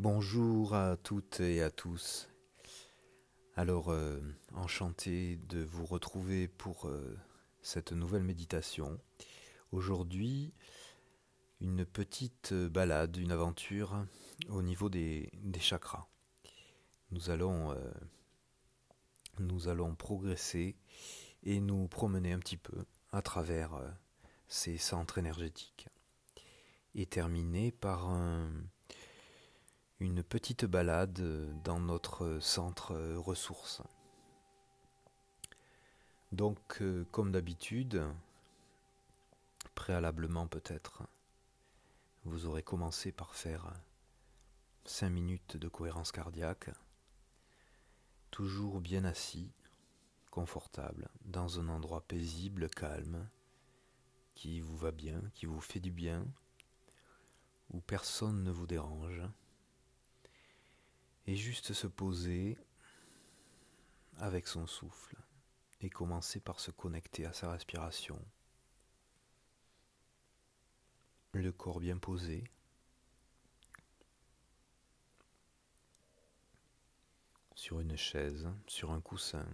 Bonjour à toutes et à tous. Alors, euh, enchanté de vous retrouver pour euh, cette nouvelle méditation. Aujourd'hui, une petite balade, une aventure au niveau des, chakras. Nous allons, euh, nous allons progresser et nous promener un petit peu à travers ces centres énergétiques. Et terminer par un une petite balade dans notre centre ressources. Donc, euh, comme d'habitude, préalablement peut-être, vous aurez commencé par faire 5 minutes de cohérence cardiaque, toujours bien assis, confortable, dans un endroit paisible, calme, qui vous va bien, qui vous fait du bien, où personne ne vous dérange et juste se poser avec son souffle et commencer par se connecter à sa respiration. Le corps bien posé. Sur une chaise, sur un coussin,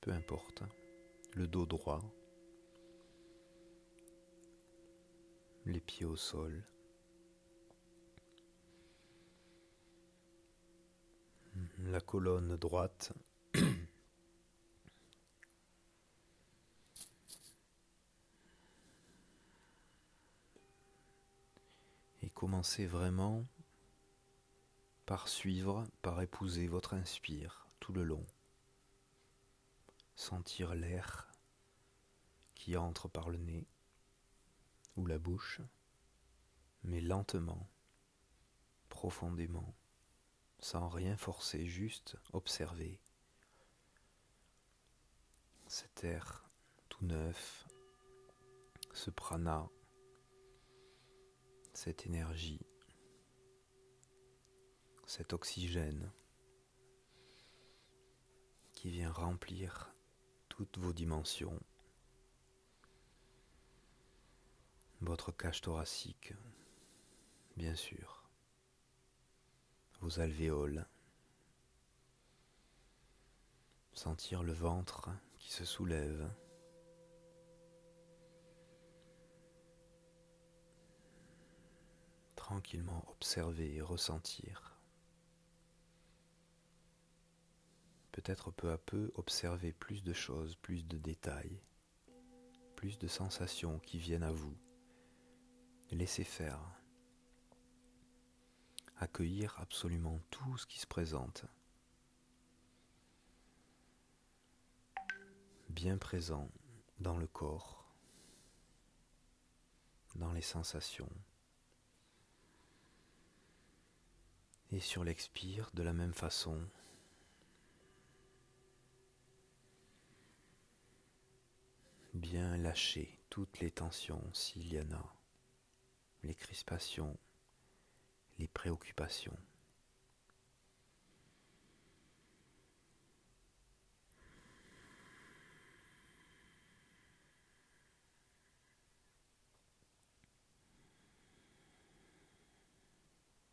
peu importe. Le dos droit. Les pieds au sol. La colonne droite. Et commencez vraiment par suivre, par épouser votre inspire tout le long. Sentir l'air qui entre par le nez ou la bouche, mais lentement, profondément sans rien forcer, juste observer. Cet air tout neuf, ce prana, cette énergie, cet oxygène qui vient remplir toutes vos dimensions, votre cage thoracique, bien sûr vos alvéoles. Sentir le ventre qui se soulève. Tranquillement observer et ressentir. Peut-être peu à peu observer plus de choses, plus de détails, plus de sensations qui viennent à vous. Laissez faire accueillir absolument tout ce qui se présente. Bien présent dans le corps, dans les sensations. Et sur l'expire, de la même façon, bien lâcher toutes les tensions s'il y en a, les crispations, les préoccupations.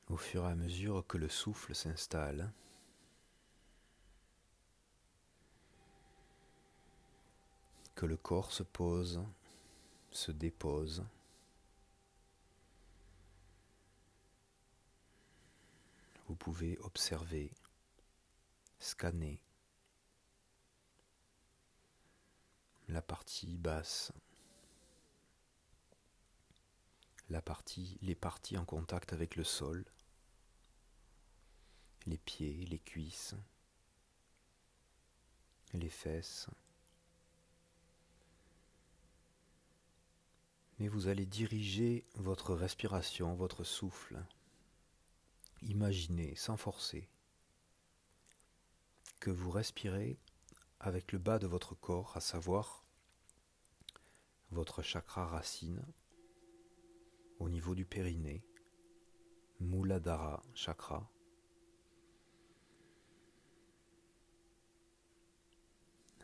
Au fur et à mesure que le souffle s'installe, que le corps se pose, se dépose, vous pouvez observer, scanner la partie basse, la partie, les parties en contact avec le sol, les pieds, les cuisses, les fesses. Mais vous allez diriger votre respiration, votre souffle Imaginez sans forcer que vous respirez avec le bas de votre corps, à savoir votre chakra racine au niveau du périnée, Muladhara chakra.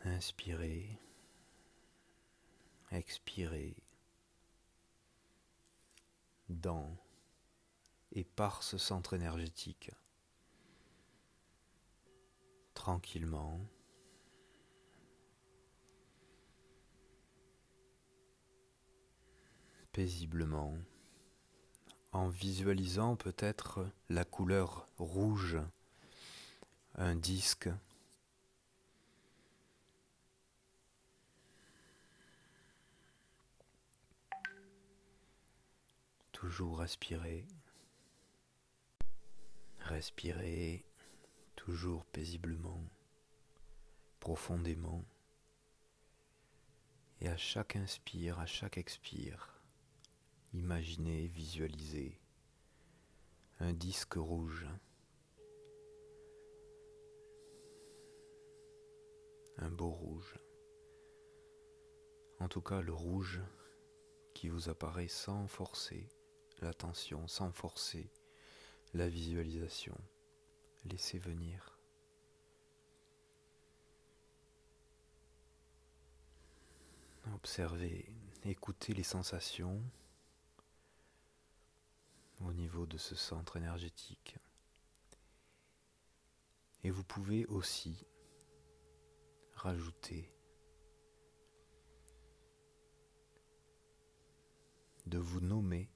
Inspirez, expirez dans et par ce centre énergétique. Tranquillement. Paisiblement. En visualisant peut-être la couleur rouge, un disque toujours respirer. Respirer toujours paisiblement, profondément. Et à chaque inspire, à chaque expire, imaginez, visualisez un disque rouge. Un beau rouge. En tout cas, le rouge qui vous apparaît sans forcer l'attention sans forcer la visualisation. Laissez venir. Observez, écoutez les sensations au niveau de ce centre énergétique. Et vous pouvez aussi rajouter de vous nommer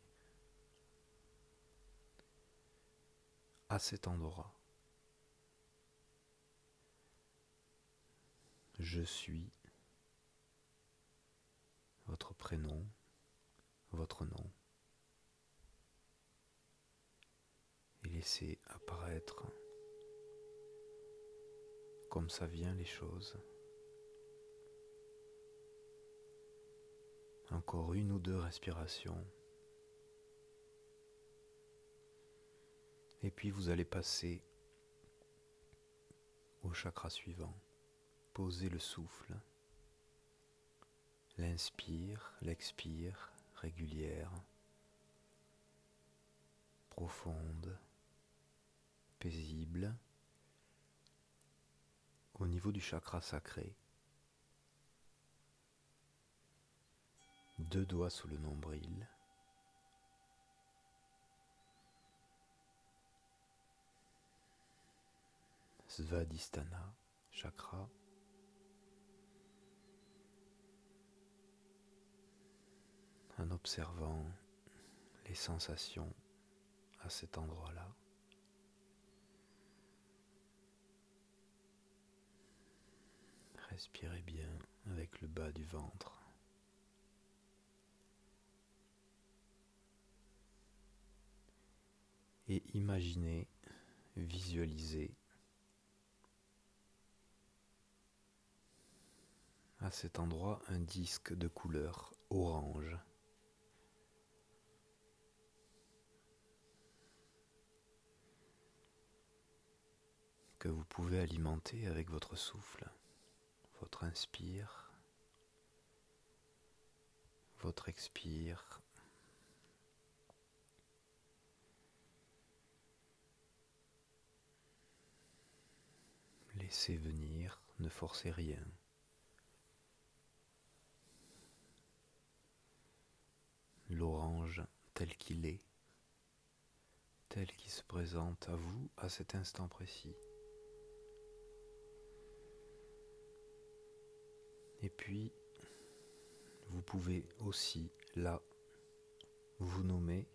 à cet endroit. Je suis votre prénom, votre nom. Et laissez apparaître comme ça vient les choses. Encore une ou deux respirations. Et puis vous allez passer au chakra suivant. Posez le souffle. L'inspire, l'expire, régulière, profonde, paisible. Au niveau du chakra sacré. Deux doigts sous le nombril. Svadhisthana chakra. En observant les sensations à cet endroit-là. Respirez bien avec le bas du ventre. Et imaginez, visualisez à cet endroit un disque de couleur orange. que vous pouvez alimenter avec votre souffle, votre inspire, votre expire. Laissez venir, ne forcez rien. L'orange tel qu'il est, tel qu'il se présente à vous à cet instant précis. Et puis, vous pouvez aussi, là, vous nommer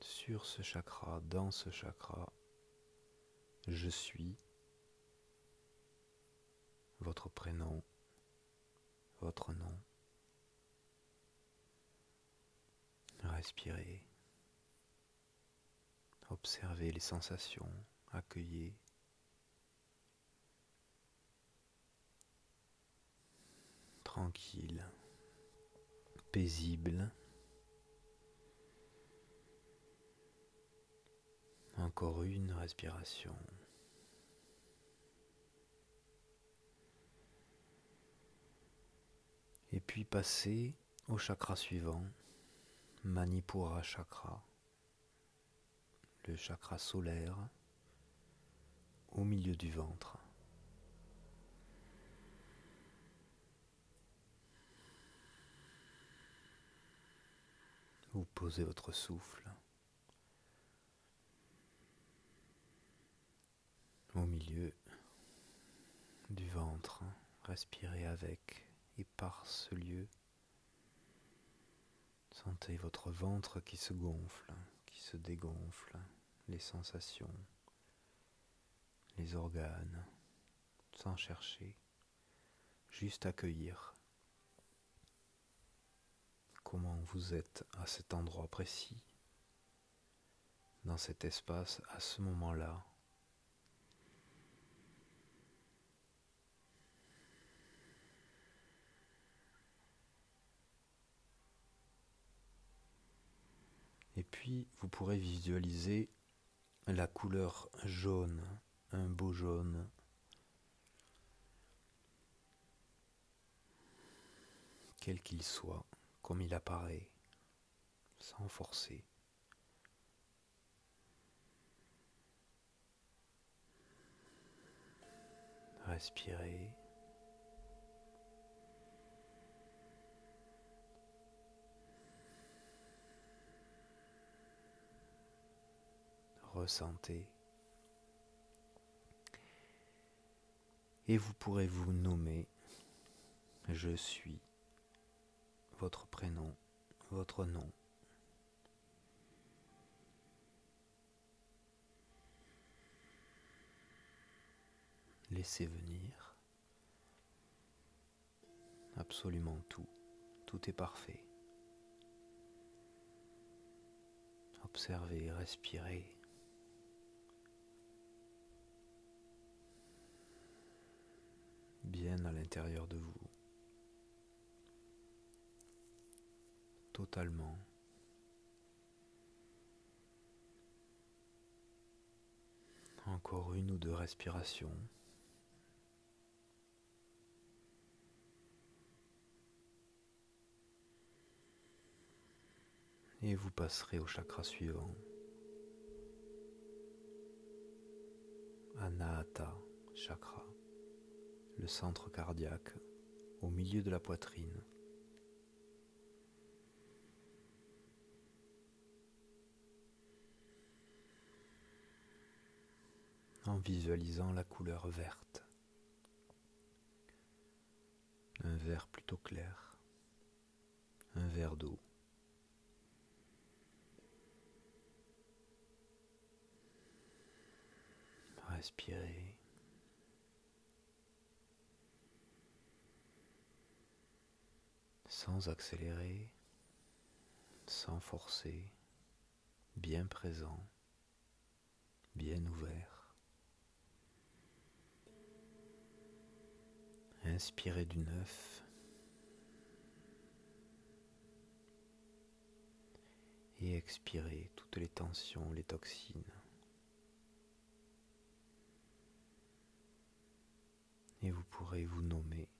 sur ce chakra, dans ce chakra, je suis votre prénom, votre nom. Respirez. Observez les sensations, accueillez. Tranquille, paisible. Encore une respiration. Et puis passez au chakra suivant. Manipura chakra, le chakra solaire au milieu du ventre. Vous posez votre souffle au milieu du ventre. Respirez avec et par ce lieu. Sentez votre ventre qui se gonfle, qui se dégonfle, les sensations, les organes, sans chercher, juste accueillir comment vous êtes à cet endroit précis, dans cet espace, à ce moment-là. Puis, vous pourrez visualiser la couleur jaune, un beau jaune, quel qu'il soit, comme il apparaît, sans forcer. Respirez. Ressentez. Et vous pourrez vous nommer Je suis votre prénom, votre nom. Laissez venir absolument tout. Tout est parfait. Observez, respirez. Bien à l'intérieur de vous. totalement. Encore une ou deux respirations. Et vous passerez au chakra suivant. Anahata chakra, le centre cardiaque au milieu de la poitrine. en visualisant la couleur verte. Un vert plutôt clair, un verre d'eau. Respirez. Sans accélérer, sans forcer, bien présent, bien ouvert. Inspirez du neuf. Et expirez toutes les tensions, les toxines. Et vous pourrez vous nommer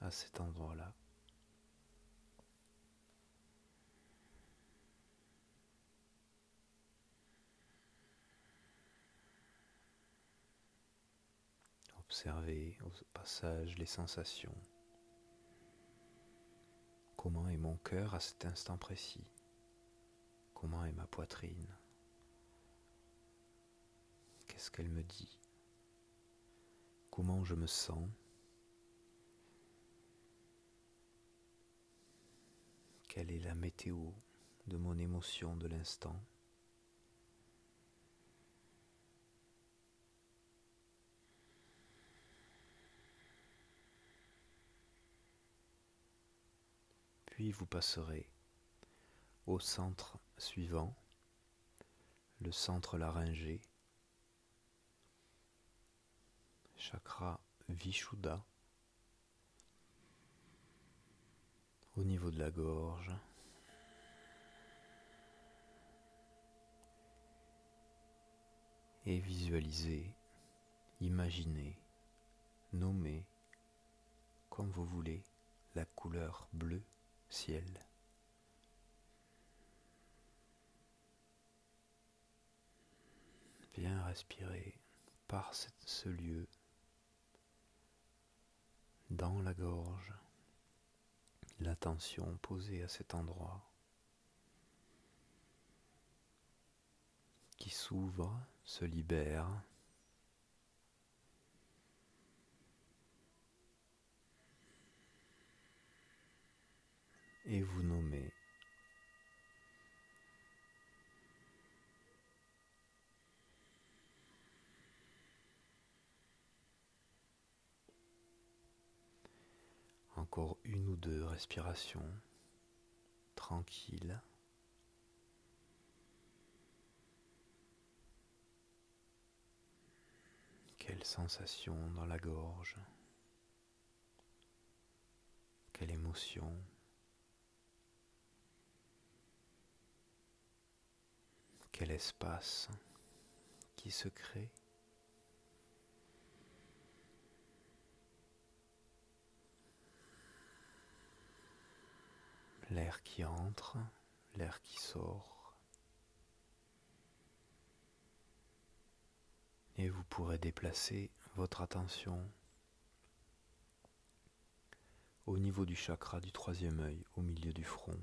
à cet endroit-là. Observez au passage les sensations. Comment est mon cœur à cet instant précis? Comment est ma poitrine? Qu'est-ce qu'elle me dit? Comment je me sens? Quelle est la météo de mon émotion de l'instant. Puis vous passerez au centre suivant, le centre laryngé, chakra Vishuddha, au niveau de la gorge. Et visualisez, imaginez, nommez comme vous voulez la couleur bleue ciel. Bien respirer par ce lieu, dans la gorge, l'attention posée à cet endroit qui s'ouvre, se libère. Et vous nommez Encore une ou deux respirations tranquilles. Quelle sensation dans la gorge. Quelle émotion. Quel espace qui se crée L'air qui entre, l'air qui sort. et vous pourrez déplacer votre attention au niveau du chakra du troisième œil, au milieu du front,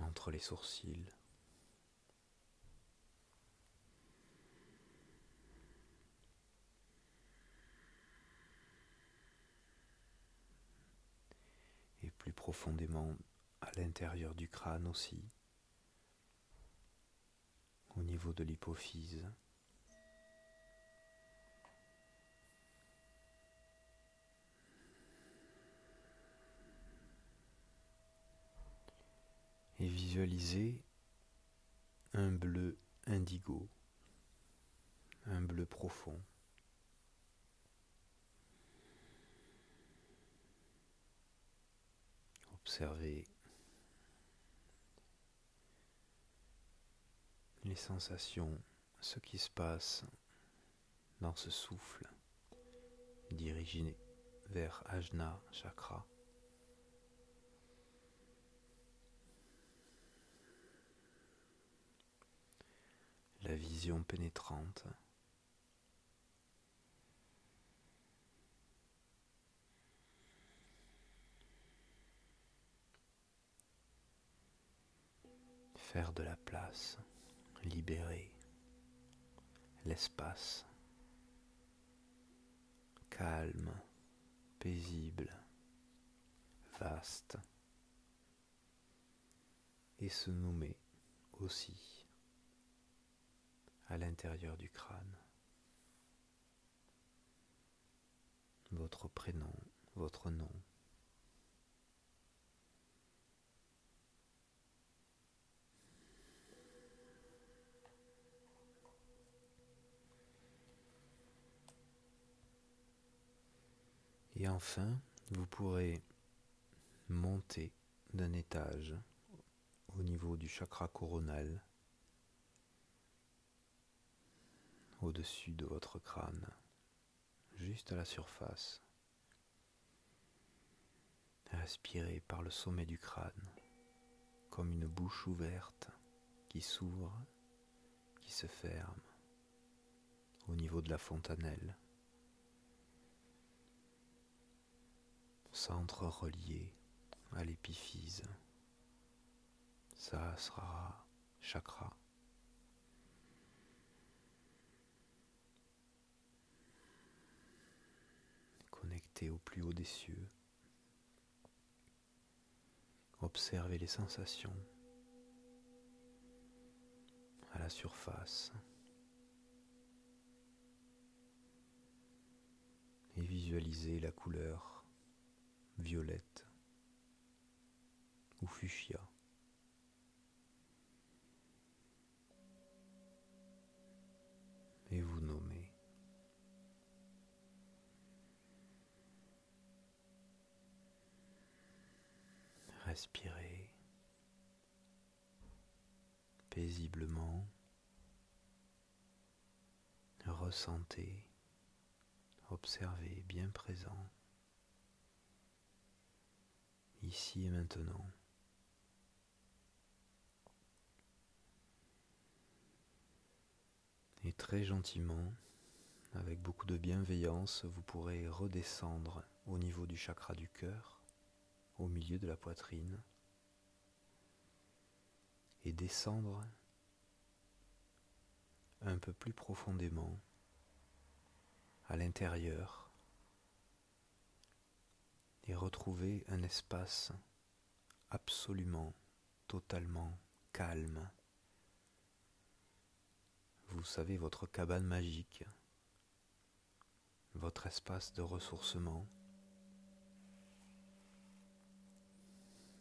entre les sourcils. Et plus profondément à l'intérieur du crâne aussi au niveau de l'hypophyse. Et visualisez un bleu indigo, un bleu profond. Observez les sensations, ce qui se passe dans ce souffle dirigé vers Ajna Chakra. La vision pénétrante. Faire de la place libérer l'espace calme, paisible, vaste et se nommer aussi à l'intérieur du crâne votre prénom, votre nom. Et enfin, vous pourrez monter d'un étage au niveau du chakra coronal, au-dessus de votre crâne, juste à la surface. Respirez par le sommet du crâne, comme une bouche ouverte qui s'ouvre, qui se ferme, au niveau de la fontanelle. Centre relié à l'épiphyse, Sahasrara chakra. Connecté au plus haut des cieux. Observez les sensations à la surface et visualisez la couleur violette ou fuchsia. Et vous nommez. Respirez paisiblement. Ressentez, observez bien présent ici et maintenant. Et très gentiment, avec beaucoup de bienveillance, vous pourrez redescendre au niveau du chakra du cœur, au milieu de la poitrine, et descendre un peu plus profondément à l'intérieur et retrouver un espace absolument, totalement calme. Vous savez, votre cabane magique, votre espace de ressourcement,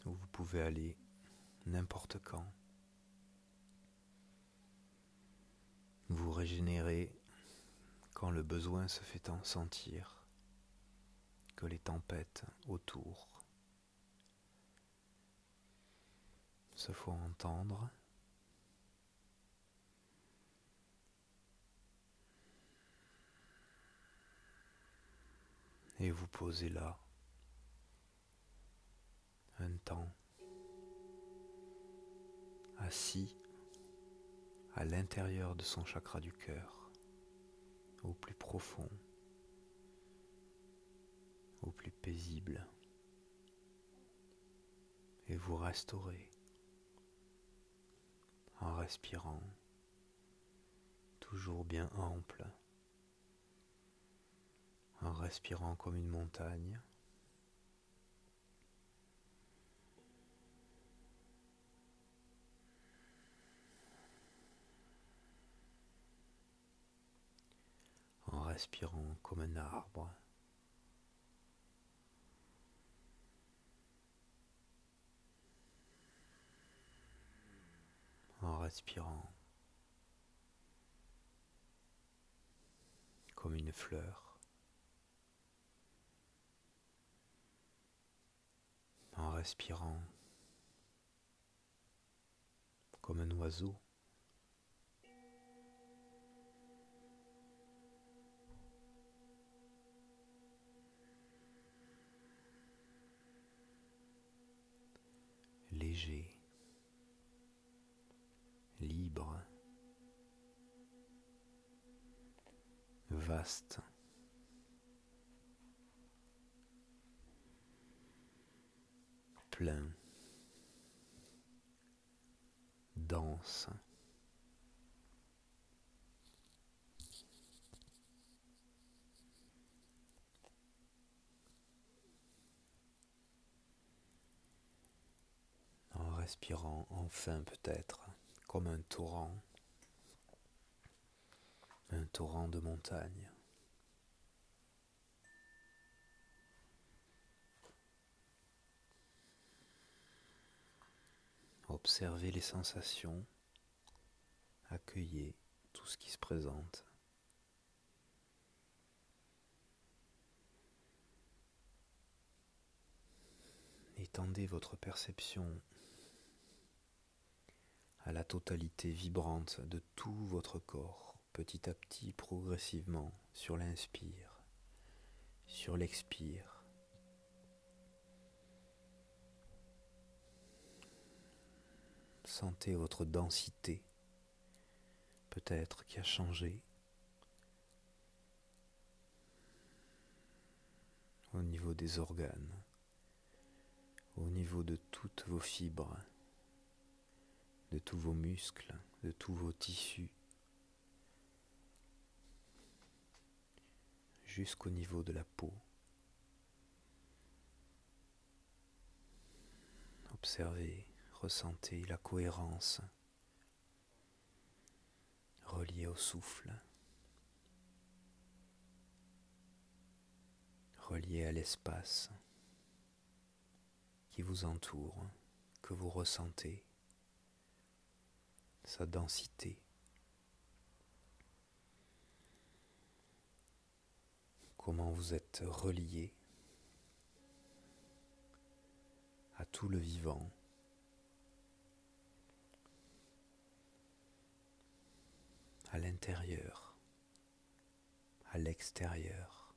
où vous pouvez aller n'importe quand. Vous régénérez quand le besoin se fait en sentir, les tempêtes autour se font entendre. Et vous posez là un temps assis à l'intérieur de son chakra du cœur, au plus profond, au plus paisible, et vous restaurez en respirant toujours bien ample, en respirant comme une montagne. respirant comme un arbre. En respirant comme une fleur. En respirant comme un oiseau. léger, plein, dense. respirant enfin peut-être comme un torrent, un torrent de montagne. Observez les sensations, accueillez tout ce qui se présente. Étendez votre perception à la totalité vibrante de tout votre corps, petit à petit, progressivement, sur l'inspire, sur l'expire. Sentez votre densité, peut-être qui a changé au niveau des organes, au niveau de toutes vos fibres de tous vos muscles, de tous vos tissus, jusqu'au niveau de la peau. Observez, ressentez la cohérence reliée au souffle, reliée à l'espace qui vous entoure, que vous ressentez sa densité. Comment vous êtes relié à tout le vivant. à l'intérieur, à l'extérieur.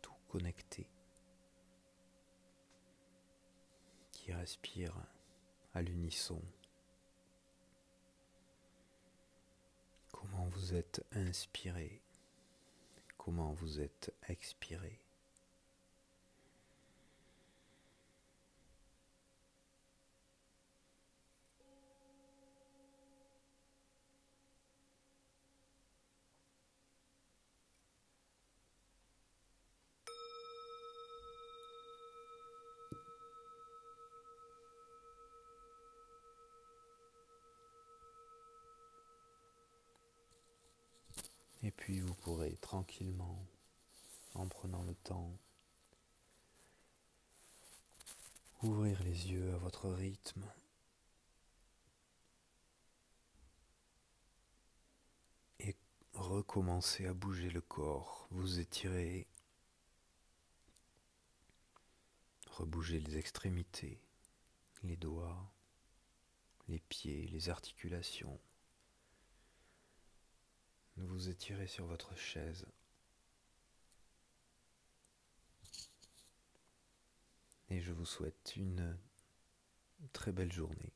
Tout connecté. qui respire à l'unisson, comment vous êtes inspiré, comment vous êtes expiré? Et puis vous pourrez tranquillement, en prenant le temps, ouvrir les yeux à votre rythme. Et recommencer à bouger le corps, vous étirer, rebouger les extrémités, les doigts, les pieds, les articulations. Vous étirez sur votre chaise. Et je vous souhaite une très belle journée.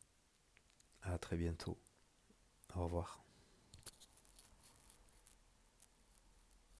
À très bientôt. Au revoir.